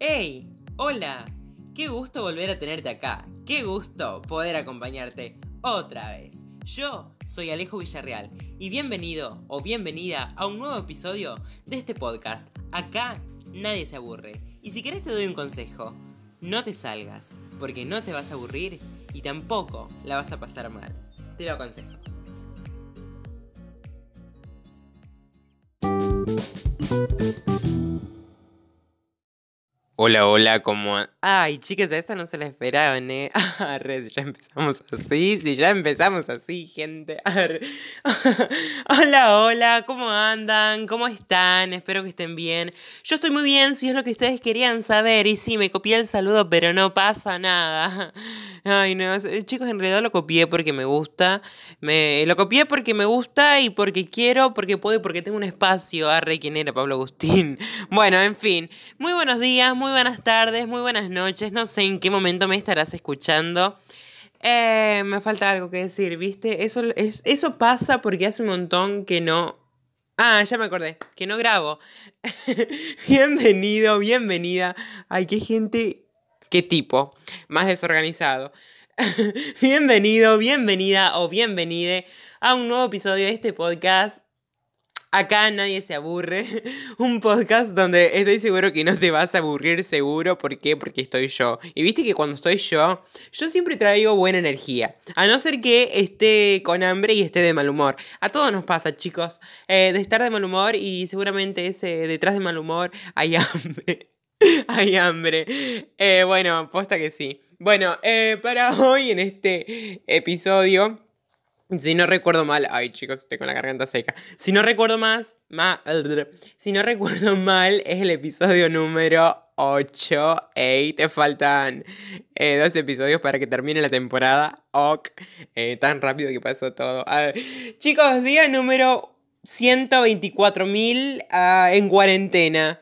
¡Hey! ¡Hola! Qué gusto volver a tenerte acá. Qué gusto poder acompañarte otra vez. Yo soy Alejo Villarreal y bienvenido o bienvenida a un nuevo episodio de este podcast. Acá nadie se aburre. Y si querés te doy un consejo. No te salgas, porque no te vas a aburrir y tampoco la vas a pasar mal. Te lo aconsejo. Hola, hola, ¿cómo? Ay, chicas, a esta no se la esperaban, ¿eh? Arre, ya empezamos así, sí, ya empezamos así, gente. Arre. hola, hola, ¿cómo andan? ¿Cómo están? Espero que estén bien. Yo estoy muy bien, si es lo que ustedes querían saber. Y sí, me copié el saludo, pero no pasa nada. Ay, no, chicos, en lo copié porque me gusta. Me, lo copié porque me gusta y porque quiero, porque puedo y porque tengo un espacio. Arre, ¿quién era Pablo Agustín? Bueno, en fin. Muy buenos días, muy buenas tardes, muy buenas noches. No sé en qué momento me estarás escuchando. Eh, me falta algo que decir, ¿viste? Eso, es, eso pasa porque hace un montón que no... Ah, ya me acordé, que no grabo. Bienvenido, bienvenida. Ay, qué gente, qué tipo, más desorganizado. Bienvenido, bienvenida o bienvenide a un nuevo episodio de este podcast Acá nadie se aburre. Un podcast donde estoy seguro que no te vas a aburrir seguro. ¿Por qué? Porque estoy yo. Y viste que cuando estoy yo, yo siempre traigo buena energía. A no ser que esté con hambre y esté de mal humor. A todos nos pasa, chicos. Eh, de estar de mal humor y seguramente ese detrás de mal humor hay hambre. hay hambre. Eh, bueno, posta que sí. Bueno, eh, para hoy en este episodio si no recuerdo mal, ay chicos, estoy con la garganta seca. Si no recuerdo más, si no recuerdo mal, es el episodio número 8. Ey, te faltan eh, dos episodios para que termine la temporada. Ok, eh, tan rápido que pasó todo. chicos, día número 124.000 ah, en cuarentena.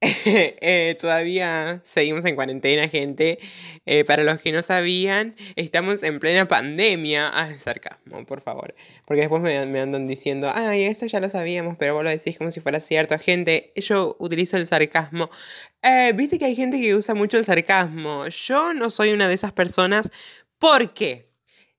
Eh, todavía seguimos en cuarentena, gente. Eh, para los que no sabían, estamos en plena pandemia. Ah, sarcasmo, por favor. Porque después me, andan diciendo, ay, esto ya lo sabíamos, pero vos lo decís como si fuera cierto. Gente, yo utilizo el sarcasmo. Eh, viste que hay gente que usa mucho el sarcasmo. Yo no soy una de esas personas. ¿Por qué?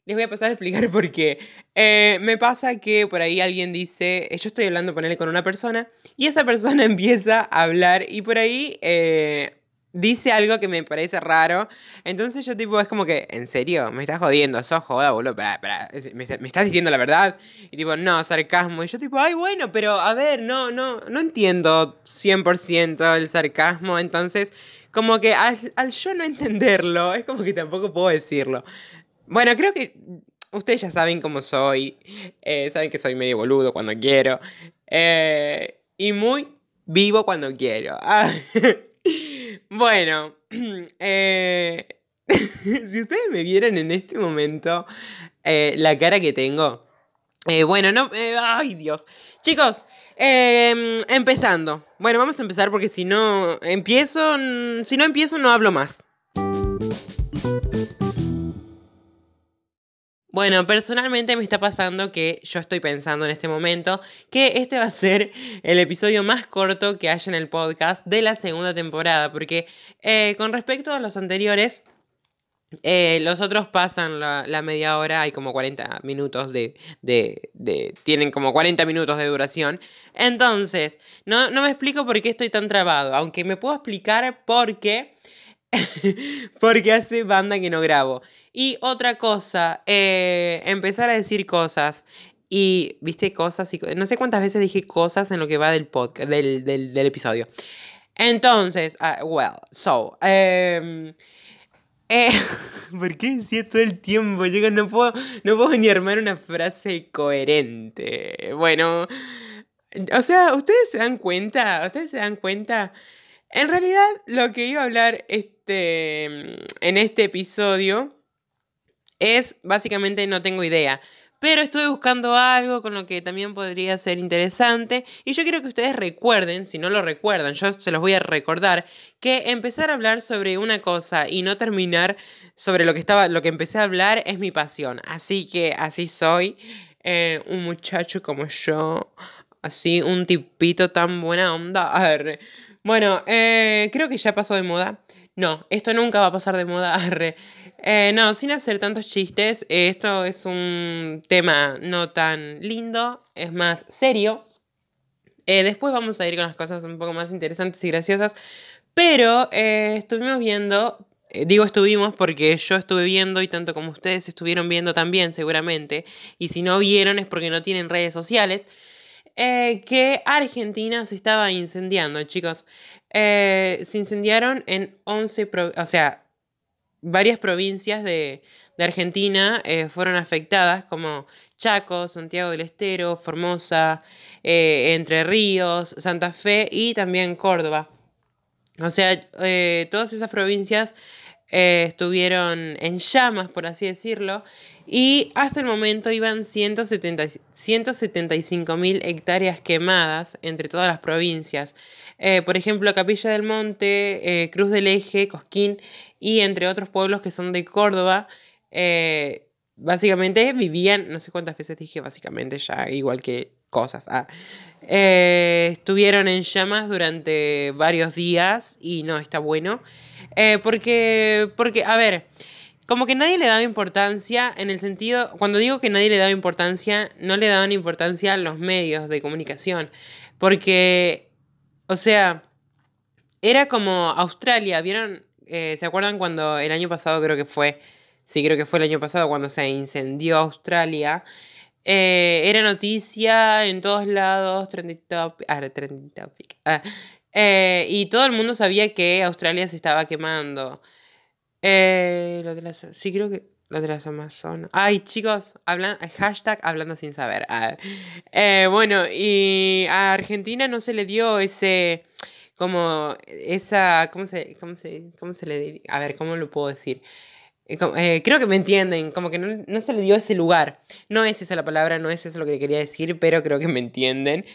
Les voy a pasar a explicar por qué. Eh, me pasa que por ahí alguien dice, yo estoy hablando, ponerle con una persona, y esa persona empieza a hablar y por ahí eh, dice algo que me parece raro. Entonces yo tipo, es como que, ¿en serio? ¿Me estás jodiendo? ¿Sos joda, boludo? ¿Me, estás diciendo la verdad? Y tipo, no, sarcasmo. Y yo tipo, ay, bueno, pero a ver, no, no, no entiendo 100% el sarcasmo. Entonces, como que al, al yo no entenderlo, es como que tampoco puedo decirlo. Bueno, creo que ustedes ya saben cómo soy. Eh, saben que soy medio boludo cuando quiero. Eh, y muy vivo cuando quiero. bueno, eh, si ustedes me vieran en este momento la cara que tengo. bueno, no. ay, Dios. Chicos, em, empezando. Bueno, vamos a empezar porque si no empiezo. Si no empiezo, no hablo más. Bueno, personalmente me está pasando que yo estoy pensando en este momento que este va a ser el episodio más corto que haya en el podcast de la segunda temporada, porque eh, con respecto a los anteriores, eh, los otros pasan la, media hora, hay como 40 minutos de, de, tienen como 40 minutos de duración. Entonces, no, no me explico por qué estoy tan trabado, aunque me puedo explicar por qué porque hace banda que no grabo. Y otra cosa, eh, empezar a decir cosas. Y, viste, cosas y... No sé cuántas veces dije cosas en lo que va del podcast, del, episodio. Entonces, uh, well, so... Um, ¿Por qué decía todo el tiempo? Yo no puedo, no puedo ni armar una frase coherente. Bueno, o sea, ustedes se dan cuenta, ustedes se dan cuenta en realidad, lo que iba a hablar este, en este episodio es básicamente no tengo idea. Pero estuve buscando algo con lo que también podría ser interesante. Y yo quiero que ustedes recuerden, si no lo recuerdan, yo se los voy a recordar, que empezar a hablar sobre una cosa y no terminar sobre lo que estaba, lo que empecé a hablar es mi pasión. Así que así soy. Eh, un muchacho como yo. Así, un tipito tan buena onda. Bueno, eh, creo que ya pasó de moda. No, esto nunca va a pasar de moda. Eh, no, sin hacer tantos chistes, esto es un tema no tan lindo, es más serio. Eh, después vamos a ir con las cosas un poco más interesantes y graciosas. Pero estuvimos viendo, digo estuvimos porque yo estuve viendo y tanto como ustedes estuvieron viendo también seguramente. Y si no vieron es porque no tienen redes sociales. que Argentina se estaba incendiando, chicos. Eh, se incendiaron en 11, o sea, varias provincias de, Argentina eh, fueron afectadas, como Chaco, Santiago del Estero, Formosa, eh, Entre Ríos, Santa Fe y también Córdoba. O sea, todas esas provincias estuvieron en llamas, por así decirlo, y hasta el momento iban 175 mil hectáreas quemadas entre todas las provincias. Eh, por ejemplo, Capilla del Monte, eh, Cruz del Eje, Cosquín y entre otros pueblos que son de Córdoba. Eh, básicamente vivían, no sé cuántas veces dije básicamente ya, igual que cosas. Ah, estuvieron en llamas durante varios días y no está bueno. porque, porque, a ver, como que nadie le daba importancia en el sentido, cuando digo que nadie le daba importancia, no le daban importancia a los medios de comunicación. Porque o sea, era como Australia, ¿vieron? Eh, ¿Se acuerdan cuando el año pasado creo que fue? Sí, creo que fue el año pasado cuando se incendió Australia. Eh, era noticia en todos lados, trending topic. Ah. Ah, eh, y todo el mundo sabía que Australia se estaba quemando. sí, creo que lo de las Amazonas. Ay, chicos, hablan, hashtag hablando sin saber. Ah, eh, bueno, y a Argentina no se le dio ese, como, esa, ¿cómo se, cómo se, cómo se le diría? A ver, ¿cómo lo puedo decir? Eh, eh, creo que me entienden, como que no, no, se le dio ese lugar. No es esa la palabra, no es eso lo que quería decir, pero creo que me entienden.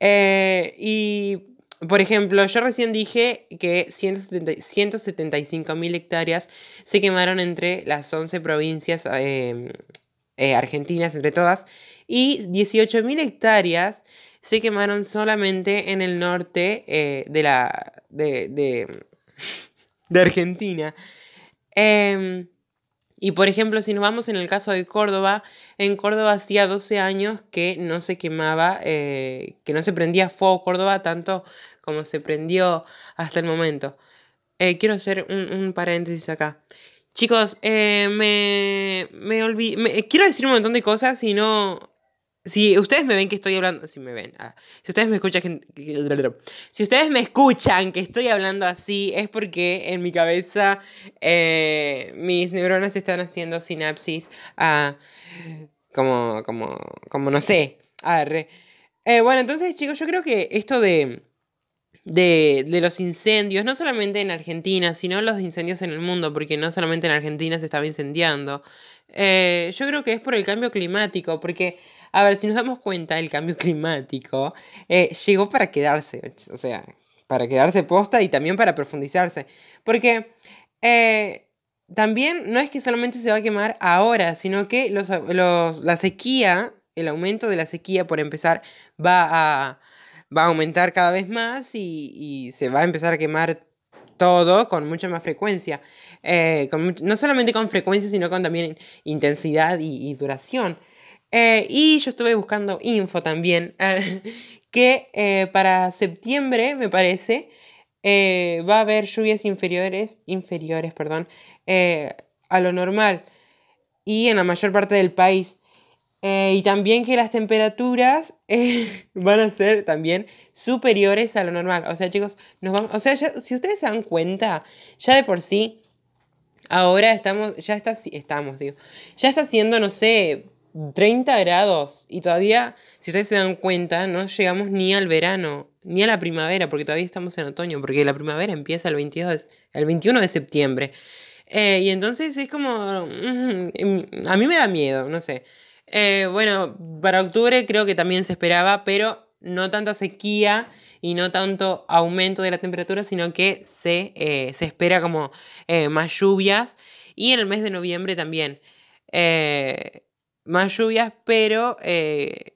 y por ejemplo, yo recién dije que 175 mil hectáreas se quemaron entre las 11 provincias em, eh, argentinas, entre todas, y 18 mil hectáreas se quemaron solamente en el norte eh, de, la, de, de, de Argentina. Eh, y por ejemplo, si nos vamos en el caso de Córdoba, en Córdoba hacía 12 años que no se quemaba, eh, que no se prendía fuego Córdoba tanto como se prendió hasta el momento. Eh, quiero hacer un, paréntesis acá. Chicos, eh, me, me olvidé. Quiero decir un montón de cosas y no, si ustedes me ven que estoy hablando, si me ven, ah, si ustedes me escuchan, si ustedes me escuchan que estoy hablando así, es porque en mi cabeza eh, mis neuronas están haciendo sinapsis a, como, como, como no sé, a eh, bueno, entonces chicos, yo creo que esto de, de, de, los incendios, no solamente en Argentina, sino los incendios en el mundo, porque no solamente en Argentina se estaba incendiando, eh, yo creo que es por el cambio climático, porque a ver, si nos damos cuenta, el cambio climático eh, llegó para quedarse, o sea, para quedarse posta y también para profundizarse. Porque eh, también no es que solamente se va a quemar ahora, sino que los, la sequía, el aumento de la sequía, por empezar, va a, va a aumentar cada vez más y, se va a empezar a quemar todo con mucha más frecuencia. Eh, no solamente con frecuencia, sino con también intensidad y duración. Eh, y yo estuve buscando info también, que eh, para septiembre, me parece, eh, va a haber lluvias inferiores, inferiores perdón, a lo normal y en la mayor parte del país. y también que las temperaturas van a ser también superiores a lo normal. O sea, chicos, nos vamos, o sea, si ustedes se dan cuenta, ya de por sí, ahora estamos, ya está, estamos, digo, ya está haciendo, no sé, 30 grados y todavía, si ustedes se dan cuenta, no llegamos ni al verano, ni a la primavera, porque todavía estamos en otoño, porque la primavera empieza el, 22 el 21 de septiembre. Eh, y entonces es como, a mí me da miedo, no sé. Eh, bueno, para octubre creo que también se esperaba, pero no tanta sequía y no tanto aumento de la temperatura, sino que se, eh, se espera como más lluvias. Y en el mes de noviembre también más lluvias, pero eh,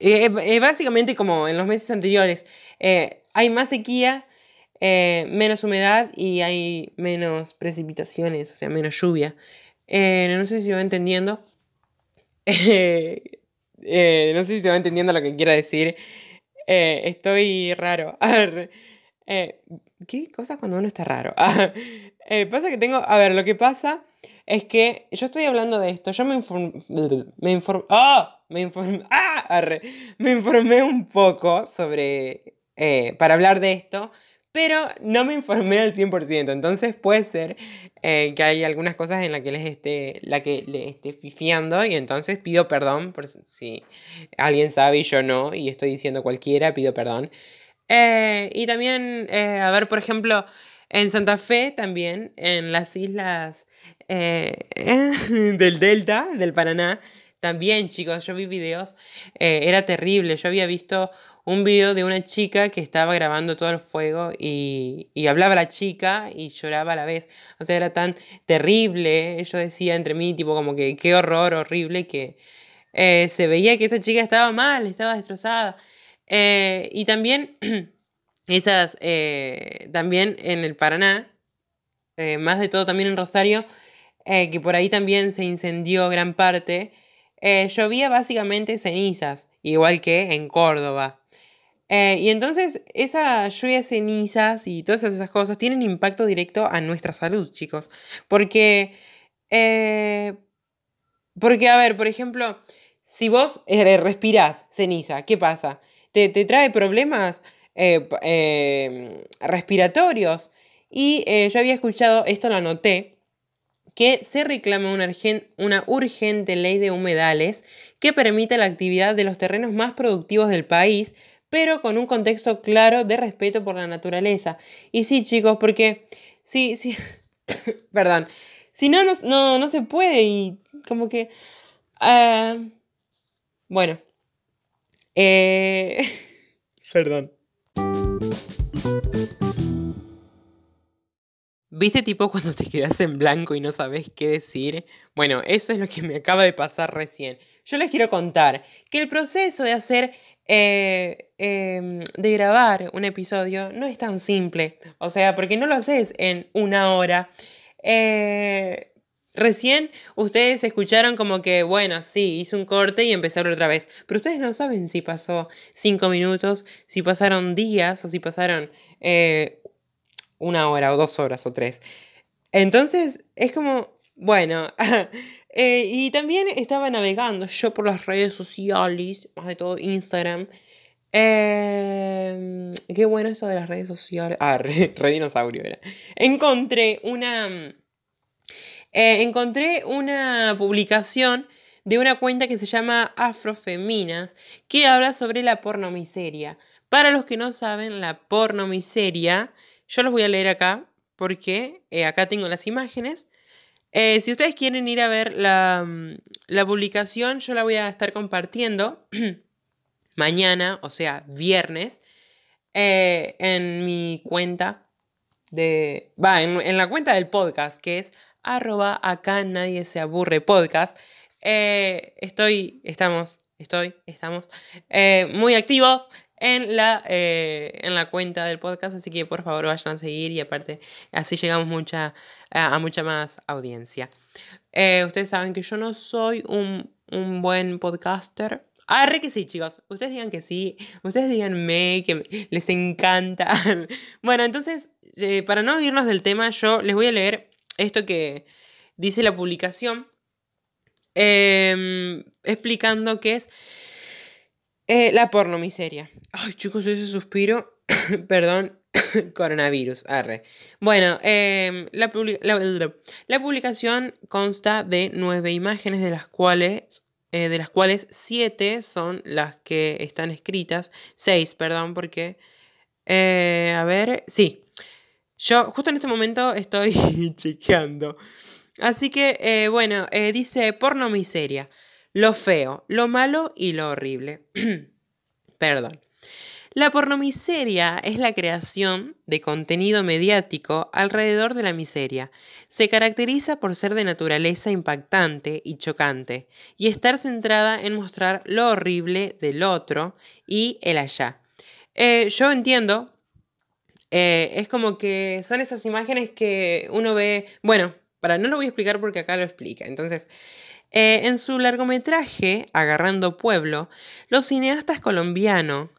eh, eh, básicamente como en los meses anteriores, hay más sequía, eh, menos humedad y hay menos precipitaciones, o sea, menos lluvia. Eh, no sé si va entendiendo. Eh, no sé si se va entendiendo lo que quiero decir. estoy raro. ¿Qué cosas cuando uno está raro? pasa que tengo. A ver, lo que pasa es que yo estoy hablando de esto. Yo me informé. Me informé. ¡Ah! Me. ¡Ah! Me informé un poco sobre. para hablar de esto pero no me informé al 100%. Entonces puede ser eh, que hay algunas cosas en las que les esté, la que le esté fifiando y entonces pido perdón por si alguien sabe y yo no y estoy diciendo cualquiera, pido perdón. Eh, y también, eh, a ver, por ejemplo, en Santa Fe también, en las islas del Delta, del Paraná, también chicos, yo vi videos, era terrible, yo había visto un video de una chica que estaba grabando todo el fuego y, y, hablaba la chica y lloraba a la vez. O sea, era tan terrible. Yo decía entre mí, tipo, como que qué horror, horrible, que eh, se veía que esa chica estaba mal, estaba destrozada. Eh, y también, esas, eh, también en el Paraná, más de todo también en Rosario, que por ahí también se incendió gran parte. llovía básicamente cenizas, igual que en Córdoba. Eh, y entonces esa lluvia de cenizas y todas esas cosas tienen impacto directo a nuestra salud, chicos. Porque, eh, porque a ver, por ejemplo, si vos eh, respirás ceniza, ¿qué pasa? ¿Te, trae problemas respiratorios? Y yo había escuchado, esto lo anoté, que se reclama una, urgente ley de humedales que permita la actividad de los terrenos más productivos del país pero con un contexto claro de respeto por la naturaleza. Y sí, chicos, porque sí, sí, perdón, si no, no, no, se puede y como que... Uh, bueno. Eh, perdón. ¿Viste tipo cuando te quedas en blanco y no sabes qué decir? Bueno, eso es lo que me acaba de pasar recién. Yo les quiero contar que el proceso de hacer eh, em, de grabar un episodio no es tan simple. O sea, porque no lo haces en una hora. Eh, recién ustedes escucharon como que, bueno, sí, hice un corte y empecé otra vez. Pero ustedes no saben si pasó cinco minutos, si pasaron días o si pasaron eh, una hora o dos horas o tres. Entonces, es como, bueno, Eh, y también estaba navegando yo por las redes sociales, más de todo Instagram. Em, qué bueno esto de las redes sociales. Ah, re, dinosaurio era. Encontré una. Eh, encontré una publicación de una cuenta que se llama Afrofeminas, que habla sobre la pornomiseria. Para los que no saben, la pornomiseria, yo los voy a leer acá, porque eh, acá tengo las imágenes. Eh, si ustedes quieren ir a ver mm, la, publicación, yo la voy a estar compartiendo mañana, o sea, viernes, eh, en mi cuenta de... Va, en, la cuenta del podcast, que es arroba acá nadie se aburre podcast. Estoy, estamos, estoy, estamos muy activos en la, eh, en la cuenta del podcast, así que por favor vayan a seguir y aparte así llegamos mucha, a, mucha más audiencia. Eh, ustedes saben que yo no soy un, buen podcaster. Ah, re que sí, chicos. Ustedes digan que sí. Ustedes díganme que les encanta. bueno, entonces, eh, para no irnos del tema, yo les voy a leer esto que dice la publicación. Em, explicando qué es eh, la pornomiseria. Ay, chicos, ese suspiro. Perdón. Coronavirus. Arre. Bueno, em, la, publicación consta de nueve imágenes, de las cuales. Eh, de las cuales siete son las que están escritas. Seis, perdón, porque. Eh, a ver. Sí. Yo justo en este momento estoy chequeando. Así que, bueno, dice pornomiseria lo feo, lo malo y lo horrible. Perdón. La pornomiseria es la creación de contenido mediático alrededor de la miseria. Se caracteriza por ser de naturaleza impactante y chocante, y estar centrada en mostrar lo horrible del otro y el allá. Eh, yo entiendo Eh, es como que son esas imágenes que uno ve, bueno, para no lo voy a explicar porque acá lo explica. Entonces, eh, en su largometraje, Agarrando Pueblo, los cineastas colombianos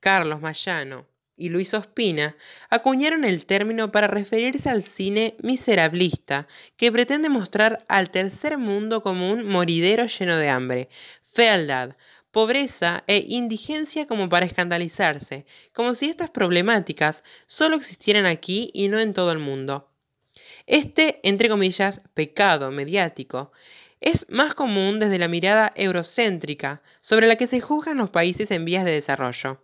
Carlos Mayano y Luis Ospina acuñaron el término para referirse al cine miserablista, que pretende mostrar al tercer mundo como un moridero lleno de hambre, fealdad, pobreza e indigencia como para escandalizarse, como si estas problemáticas solo existieran aquí y no en todo el mundo. Este, entre comillas, pecado mediático es más común desde la mirada eurocéntrica sobre la que se juzgan los países en vías de desarrollo.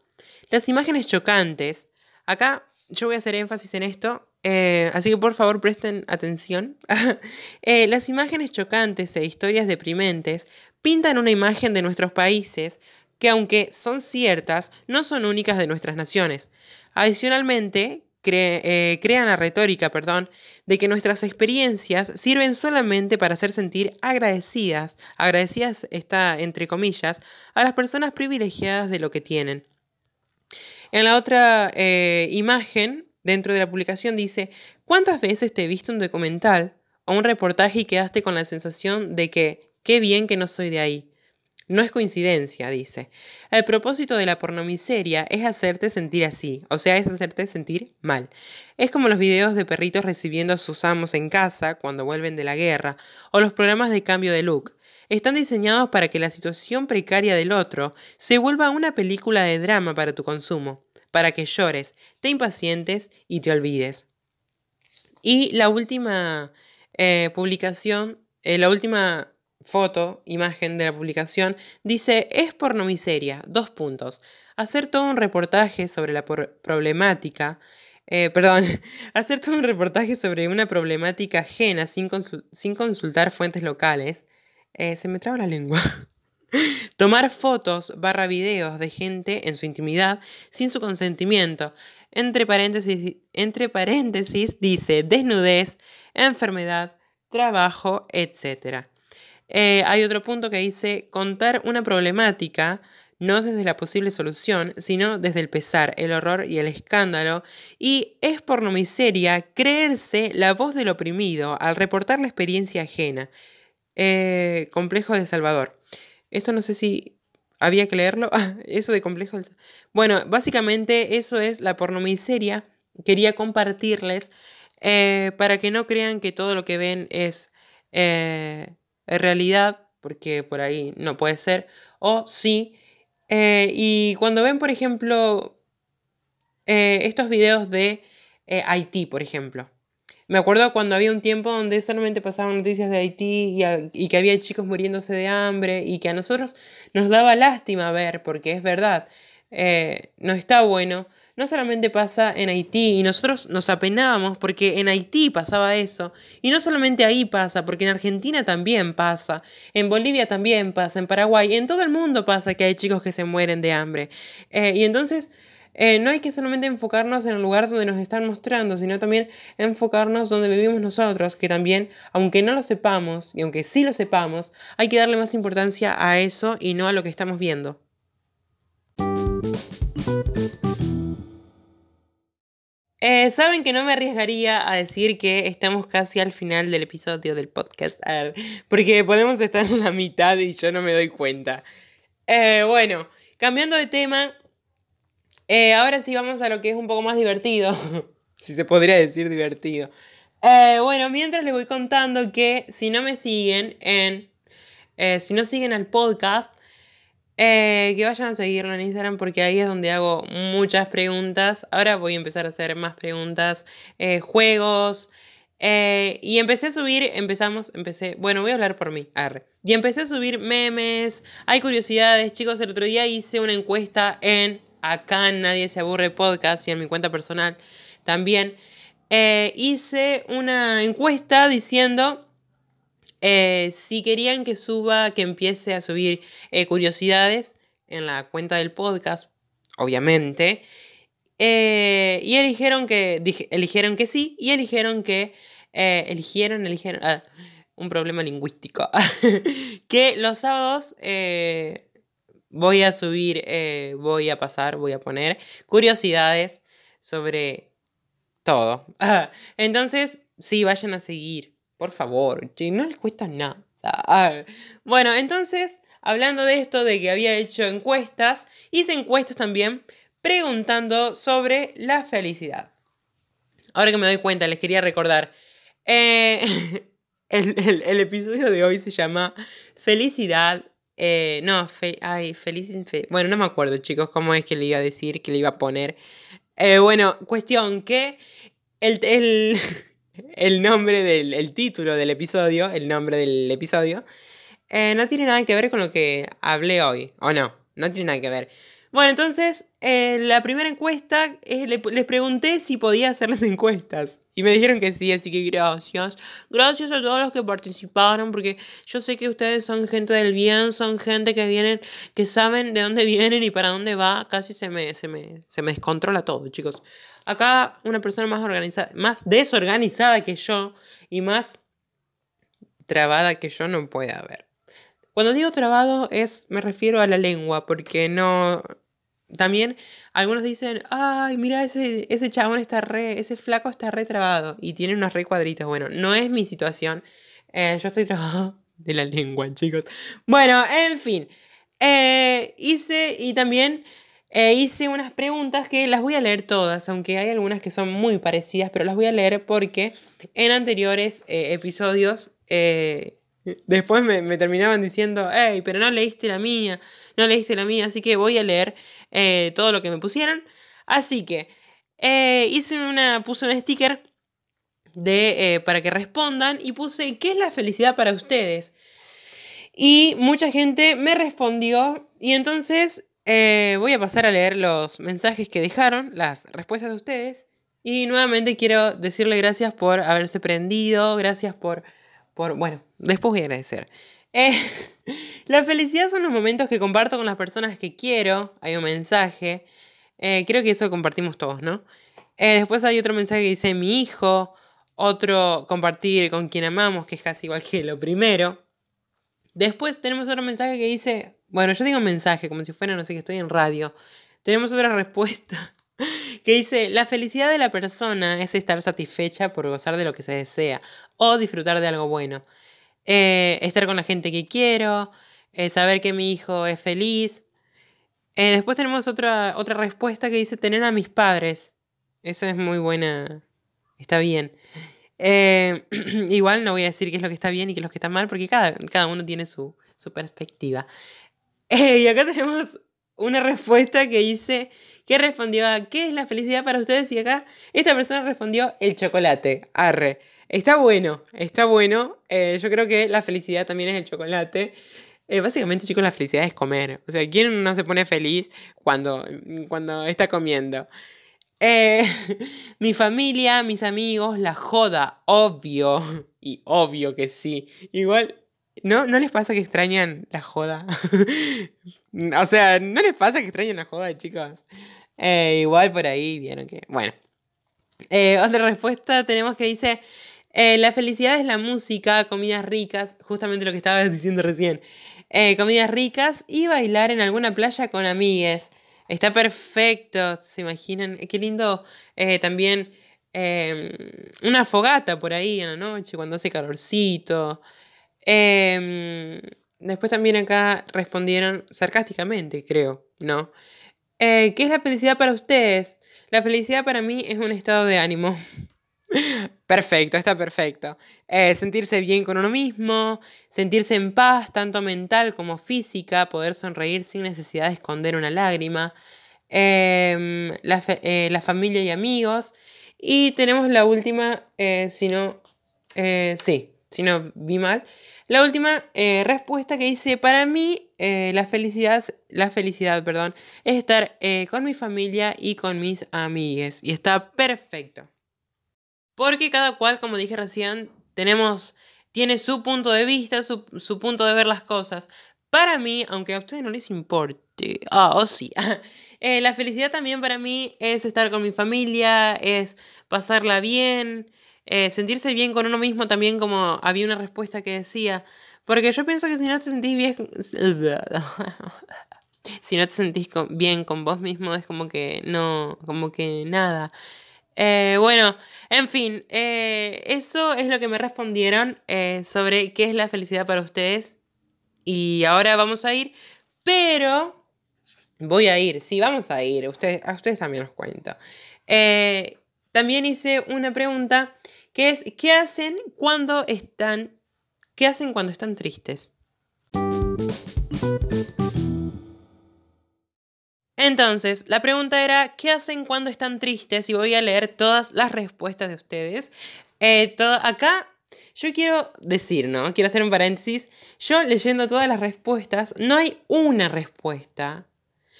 Las imágenes chocantes, acá yo voy a hacer énfasis en esto, eh, así que por favor presten atención. Eh, las imágenes chocantes e historias deprimentes pintan una imagen de nuestros países que aunque son ciertas, no son únicas de nuestras naciones. Adicionalmente, eh, crean la retórica, perdón, de que nuestras experiencias sirven solamente para hacer sentir agradecidas, agradecidas está entre comillas, a las personas privilegiadas de lo que tienen. En la otra eh, imagen, dentro de la publicación, dice, ¿cuántas veces te viste un documental o un reportaje y quedaste con la sensación de que, qué bien que no soy de ahí? No es coincidencia, dice. El propósito de la pornomiseria es hacerte sentir así, o sea, es hacerte sentir mal. Es como los videos de perritos recibiendo a sus amos en casa cuando vuelven de la guerra, o los programas de cambio de look. Están diseñados para que la situación precaria del otro se vuelva una película de drama para tu consumo, para que llores, te impacientes y te olvides. Y la última eh, publicación, eh, la última foto, imagen de la publicación, dice, es pornomiseria, dos puntos. Hacer todo un reportaje sobre la problemática, eh, perdón, hacer todo un reportaje sobre una problemática ajena sin, sin consultar fuentes locales, eh, se me traba la lengua. Tomar fotos barra videos de gente en su intimidad sin su consentimiento. Entre paréntesis, entre paréntesis dice desnudez, enfermedad, trabajo, etc. Eh, hay otro punto que dice contar una problemática no desde la posible solución, sino desde el pesar, el horror y el escándalo, y es por miseria creerse la voz del oprimido al reportar la experiencia ajena. Eh, complejo de Salvador. Esto no sé si había que leerlo. Ah, eso de complejo. Bueno, básicamente eso es la pornomiseria. Quería compartirles eh, para que no crean que todo lo que ven es en realidad, porque por ahí no puede ser, o sí. Eh, y cuando ven, por ejemplo, eh, estos videos de eh, Haití, por ejemplo. Me acuerdo cuando había un tiempo donde solamente pasaban noticias de Haití y, y, que había chicos muriéndose de hambre y que a nosotros nos daba lástima ver, porque es verdad, no está bueno no solamente pasa en Haití y nosotros nos apenábamos porque en Haití pasaba eso y no solamente ahí pasa, porque en Argentina también pasa, en Bolivia también pasa, en Paraguay, en todo el mundo pasa que hay chicos que se mueren de hambre. Eh, y entonces... Eh, no hay que solamente enfocarnos en el lugar donde nos están mostrando, sino también enfocarnos donde vivimos nosotros, que también, aunque no lo sepamos, y aunque sí lo sepamos, hay que darle más importancia a eso y no a lo que estamos viendo. Eh, Saben que no me arriesgaría a decir que estamos casi al final del episodio del podcast, porque podemos estar en la mitad y yo no me doy cuenta. Eh, bueno, cambiando de tema, eh, ahora sí vamos a lo que es un poco más divertido, si se podría decir divertido. bueno, mientras les voy contando que si no me siguen en, si no siguen al podcast, eh, que vayan a seguirlo en Instagram porque ahí es donde hago muchas preguntas. Ahora voy a empezar a hacer más preguntas, eh, juegos. Eh, y empecé a subir, empezamos, empecé, bueno, voy a hablar por mí, Y empecé a subir memes, hay curiosidades, chicos, el otro día hice una encuesta en acá Nadie se aburre podcast y en mi cuenta personal también. hice una encuesta diciendo eh, si querían que suba, que empiece a subir eh, curiosidades en la cuenta del podcast, obviamente. Eh, y eligieron que, eligieron que sí y eligieron que, eligieron, eligieron, ah, un problema lingüístico, que los sábados voy a subir, voy a pasar, voy a poner curiosidades sobre todo. Entonces, sí, vayan a seguir, por favor, no les cuesta nada. Bueno, entonces, hablando de esto, de que había hecho encuestas, hice encuestas también preguntando sobre la felicidad. Ahora que me doy cuenta, les quería recordar. Eh, el, episodio de hoy se llama Felicidad. Eh, no, ay, feliz, Bueno, no me acuerdo, chicos, cómo es que le iba a decir, que le iba a poner. Eh, bueno, cuestión que el, el, nombre del el título del episodio, el nombre del episodio, no tiene nada que ver con lo que hablé hoy. O no, no tiene nada que ver. Bueno, entonces, eh, la primera encuesta, eh, les pregunté si podía hacer las encuestas. Y me dijeron que sí, así que gracias. Gracias a todos los que participaron, porque yo sé que ustedes son gente del bien, son gente que vienen, que saben de dónde vienen y para dónde va. Casi se me, se me, se me descontrola todo, chicos. Acá una persona más organizada, más desorganizada que yo y más trabada que yo no puede haber. Cuando digo trabado es, me refiero a la lengua, porque no, también algunos dicen, ay, mira, ese, ese chabón está re, ese flaco está re trabado y tiene unos re cuadritos. Bueno, no es mi situación. Eh, yo estoy trabado de la lengua, chicos. Bueno, en fin. Eh, hice y también eh, hice unas preguntas que las voy a leer todas, aunque hay algunas que son muy parecidas, pero las voy a leer porque en anteriores episodios después me, terminaban diciendo, hey, pero no leíste la mía no leíste la mía, así que voy a leer eh, todo lo que me pusieron. Así que eh, hice una, puse un sticker de, eh, para que respondan y puse, ¿qué es la felicidad para ustedes? Y mucha gente me respondió y entonces voy a pasar a leer los mensajes que dejaron, las respuestas de ustedes. Y nuevamente quiero decirle gracias por haberse prendido, gracias por, por bueno, después voy a agradecer. Eh, la felicidad son los momentos que comparto con las personas que quiero. Hay un mensaje. Eh, creo que eso compartimos todos, ¿no? Eh, después hay otro mensaje que dice mi hijo. Otro compartir con quien amamos, que es casi igual que lo primero. Después tenemos otro mensaje que dice. Bueno, yo digo mensaje como si fuera, no sé, que estoy en radio. Tenemos otra respuesta que dice, la felicidad de la persona es estar satisfecha por gozar de lo que se desea o disfrutar de algo bueno. Eh, estar con la gente que quiero, eh, saber que mi hijo es feliz. Eh, después tenemos otra, otra respuesta que dice tener a mis padres. Esa es muy buena. Está bien. igual no voy a decir qué es lo que está bien y qué es lo que está mal, porque cada, cada uno tiene su, su perspectiva. Y acá tenemos una respuesta que dice, que respondió a ¿qué es la felicidad para ustedes? Y acá esta persona respondió el chocolate. Arre. Está bueno, está bueno. Eh, yo creo que la felicidad también es el chocolate. Eh, básicamente, chicos, la felicidad es comer. O sea, ¿quién no se pone feliz cuando, cuando está comiendo? Eh, mi familia, mis amigos, la joda, obvio. Y obvio que sí. Igual, ¿no, ¿no les pasa que extrañan la joda? o sea, ¿no les pasa que extrañan la joda, chicos? igual por ahí vieron que... Bueno. otra respuesta tenemos que dice... Eh, la felicidad es la música, comidas ricas, justamente lo que estabas diciendo recién. Eh, comidas ricas y bailar en alguna playa con amigues. Está perfecto, ¿se imaginan? Qué lindo eh, también una fogata por ahí en la noche cuando hace calorcito. Em, después también acá respondieron sarcásticamente, creo, ¿no? ¿Qué es la felicidad para ustedes? La felicidad para mí es un estado de ánimo. Perfecto, está perfecto. Eh, sentirse bien con uno mismo, sentirse en paz, tanto mental como física, poder sonreír sin necesidad de esconder una lágrima, em, eh, la, familia y amigos. Y tenemos la última, eh, si no, sí, si no vi mal, la última respuesta que dice, para mí la felicidad, la felicidad, perdón, es estar con mi familia y con mis amigues. Y está perfecto. Porque cada cual, como dije recién, tenemos, tiene su punto de vista, su, punto de ver las cosas. Para mí, aunque a ustedes no les importe, ah, oh, sí, eh, la felicidad también para mí es estar con mi familia, es pasarla bien, eh, sentirse bien con uno mismo también, como había una respuesta que decía. Porque yo pienso que si no te sentís bien. si no te sentís bien con vos mismo, es como que no. como que nada. Eh, bueno, en fin, eso es lo que me respondieron sobre qué es la felicidad para ustedes. Y ahora vamos a ir, pero voy a ir, sí, vamos a ir, ustedes, a ustedes también los cuento. también hice una pregunta que es, ¿qué hacen cuando están, qué hacen cuando están tristes? Entonces, la pregunta era, ¿qué hacen cuando están tristes? Y voy a leer todas las respuestas de ustedes. Eh, acá yo quiero decir, ¿no? Quiero hacer un paréntesis. Yo leyendo todas las respuestas, no hay una respuesta.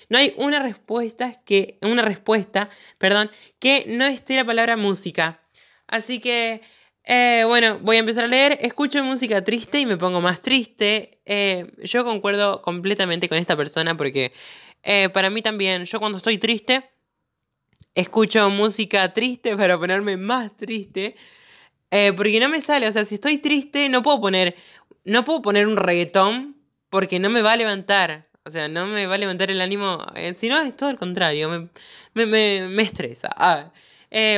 No hay una respuesta que. Una respuesta, perdón, que no esté la palabra música. Así que. Eh, bueno, voy a empezar a leer. Escucho música triste y me pongo más triste. Eh, yo concuerdo completamente con esta persona porque eh, para mí también, yo cuando estoy triste, escucho música triste para ponerme más triste. Eh, porque no me sale, o sea, si estoy triste, no puedo poner, no puedo poner un reggaetón porque no me va a levantar. O sea, no me va a levantar el ánimo. Eh, si no, es todo el contrario. Me, me, estresa. Ah,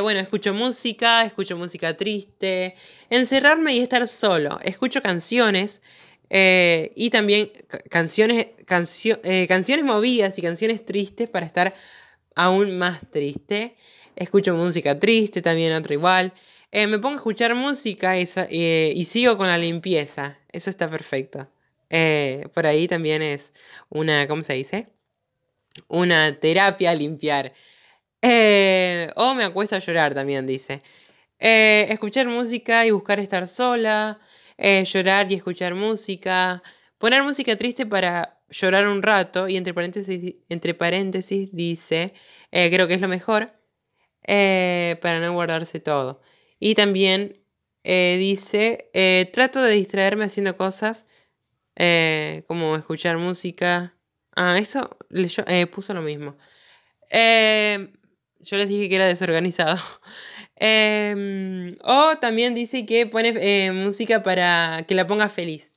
bueno, escucho música, escucho música triste. Encerrarme y estar solo. Escucho canciones. Eh, y también canciones, eh, canciones movidas y canciones tristes para estar aún más triste. Escucho música triste, también otro igual. Eh, me pongo a escuchar música y, y, sigo con la limpieza. Eso está perfecto. Por ahí también es una, ¿cómo se dice? Una terapia a limpiar. o me acuesto a llorar también, dice. escuchar música y buscar estar sola. Eh, llorar y escuchar música, poner música triste para llorar un rato y entre paréntesis, entre paréntesis dice, eh, creo que es lo mejor, eh, para no guardarse todo. Y también dice, trato de distraerme haciendo cosas como escuchar música. Ah, esto puso lo mismo. yo les dije que era desorganizado. Em, o también dice que pone eh, música para que la ponga feliz.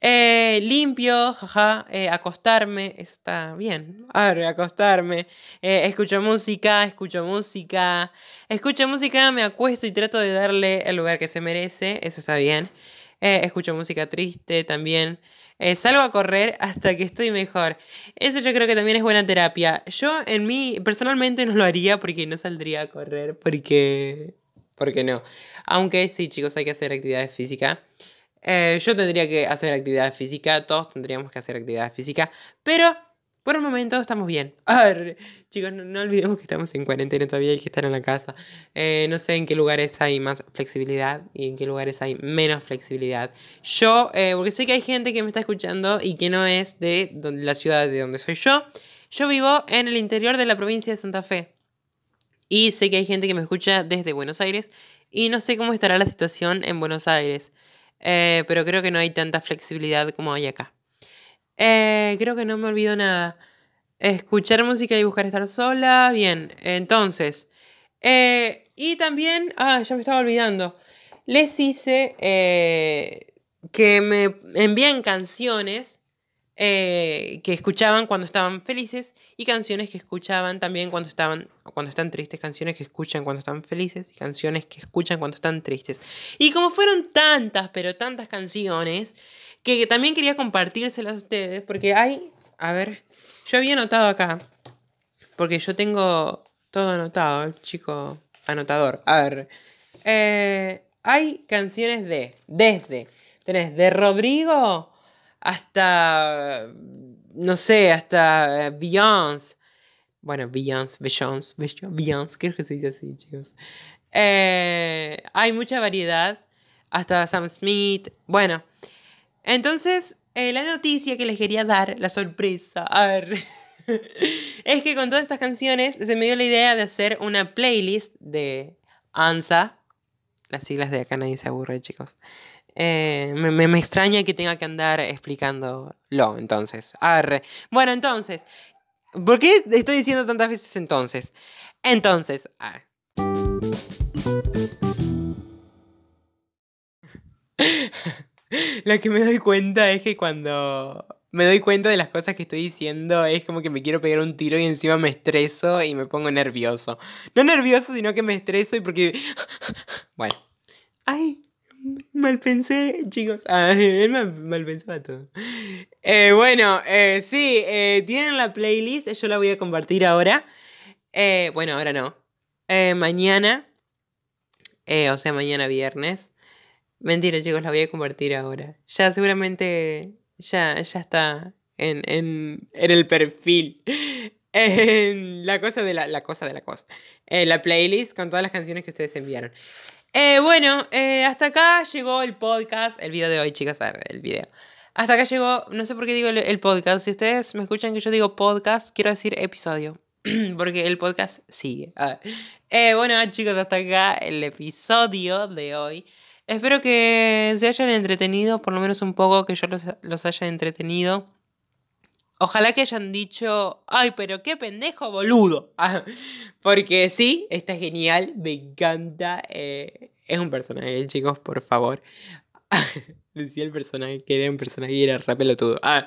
Eh, limpio, jaja, eh, acostarme, está bien. A ver, acostarme. escucho música, escucho música. Escucho música, me acuesto y trato de darle el lugar que se merece, eso está bien. Escucho música triste también. Eh, salgo a correr hasta que estoy mejor. Eso yo creo que también es buena terapia. Yo en mí personalmente no lo haría porque no saldría a correr, porque... Porque no. Aunque sí, chicos, hay que hacer actividades físicas. Eh, yo tendría que hacer actividad física, todos tendríamos que hacer actividad física, pero por el momento estamos bien. A ver, chicos, no, olvidemos que estamos en cuarentena todavía, hay que estar en la casa. Eh, no sé en qué lugares hay más flexibilidad y en qué lugares hay menos flexibilidad. Yo, eh, porque sé que hay gente que me está escuchando y que no es de la ciudad de donde soy yo. Yo vivo en el interior de la provincia de Santa Fe. Y sé que hay gente que me escucha desde Buenos Aires. Y no sé cómo estará la situación en Buenos Aires. Eh, pero creo que no hay tanta flexibilidad como hay acá. Eh, creo que no me olvido nada. Escuchar música y buscar estar sola. Bien, entonces. Eh, y también. Ah, ya me estaba olvidando. Les hice eh, que me envíen canciones que escuchaban cuando estaban felices y canciones que escuchaban también cuando estaban cuando están tristes, canciones que escuchan cuando están felices y canciones que escuchan cuando están tristes. Y como fueron tantas, pero tantas canciones, que también quería compartírselas a ustedes, porque hay, a ver, yo había anotado acá, porque yo tengo todo anotado, chico anotador. A ver, eh, hay canciones de, desde, tenés de Rodrigo hasta, no sé, hasta Beyoncé. Bueno, Beyoncé, Beyoncé, Beyoncé, creo que se dice así, chicos. Eh, hay mucha variedad, hasta Sam Smith. Bueno, entonces, eh, la noticia que les quería dar, la sorpresa, a ver, es que con todas estas canciones se me dio la idea de hacer una playlist de ANSA. Las siglas de acá nadie se aburre, chicos. Eh, me, extraña que tenga que andar explicándolo, entonces. A ver, bueno, entonces, ¿por qué estoy diciendo tantas veces entonces? Entonces, a ver. Lo que me doy cuenta es que cuando me doy cuenta de las cosas que estoy diciendo, es como que me quiero pegar un tiro y encima me estreso y me pongo nervioso. No nervioso, sino que me estreso y porque... Bueno. Ay, mal pensé, chicos. Ah, él mal, pensaba todo. Eh, bueno, eh, sí, eh, tienen la playlist, yo la voy a compartir ahora. bueno, ahora no. mañana, o sea, mañana viernes. Mentira, chicos, la voy a compartir ahora. Ya seguramente ya, ya está en, en, en el perfil. En la cosa de la, la cosa de la cosa. En la playlist con todas las canciones que ustedes enviaron. Eh, bueno, eh, hasta acá llegó el podcast, el video de hoy, chicas, el video. Hasta acá llegó, no sé por qué digo el, podcast. Si ustedes me escuchan que yo digo podcast, quiero decir episodio. Porque el podcast sigue. Eh, bueno, chicos, hasta acá el episodio de hoy. Espero que se hayan entretenido, por lo menos un poco, que yo los, haya entretenido. Ojalá que hayan dicho, ay, pero qué pendejo boludo. Ah, porque sí, está genial, me encanta. Eh, es un personaje, chicos, por favor. Decía el personaje que era un personaje y era re pelotudo. Ah,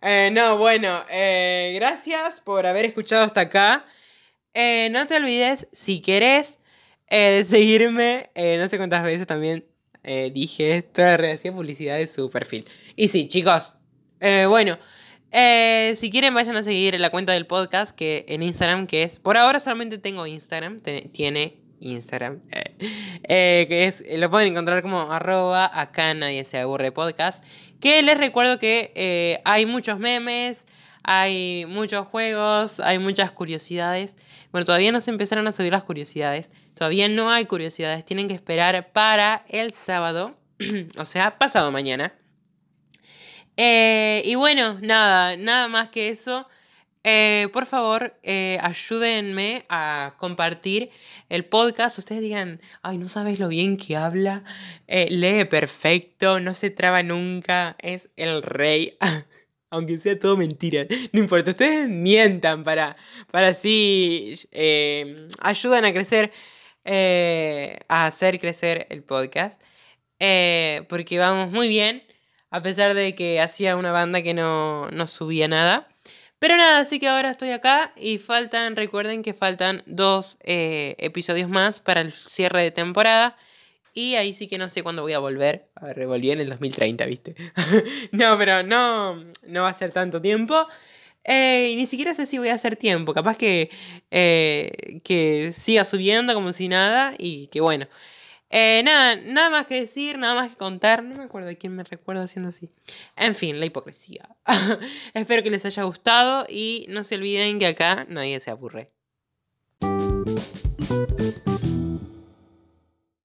eh, no, bueno, eh, gracias por haber escuchado hasta acá. no te olvides, si querés, seguirme. no sé cuántas veces también dije esto, hacía publicidad de su perfil. Y sí, chicos, bueno. Eh, si quieren, vayan a seguir la cuenta del podcast que en Instagram, que es. Por ahora solamente tengo Instagram. tiene Instagram. Eh, eh, que es. Lo pueden encontrar como arroba acá nadie se aburre podcast. Que les recuerdo que hay muchos memes. Hay muchos juegos, hay muchas curiosidades. Bueno, todavía no se empezaron a subir las curiosidades. Todavía no hay curiosidades. Tienen que esperar para el sábado. o sea, pasado mañana. Eh, y bueno, nada, nada más que eso. Eh, por favor, eh, ayúdenme a compartir el podcast. Ustedes digan, ay, no sabes lo bien que habla, lee perfecto, no se traba nunca, es el rey. Aunque sea todo mentira, no importa, ustedes mientan para, para así ayudan a crecer, a hacer crecer el podcast. porque vamos muy bien a pesar de que hacía una banda que no, subía nada. Pero nada, así que ahora estoy acá y faltan, recuerden que faltan dos eh, episodios más para el cierre de temporada. Y ahí sí que no sé cuándo voy a volver. A ver, volví en el 2030, ¿viste? no, pero no, no va a ser tanto tiempo. Eh, y ni siquiera sé si voy a hacer tiempo. Capaz que, eh, que siga subiendo como si nada. Y que bueno. Eh, nada, nada más que decir, nada más que contar. No me acuerdo de quién me recuerdo haciendo así. En fin, la hipocresía. Espero que les haya gustado y no se olviden que acá nadie se aburre.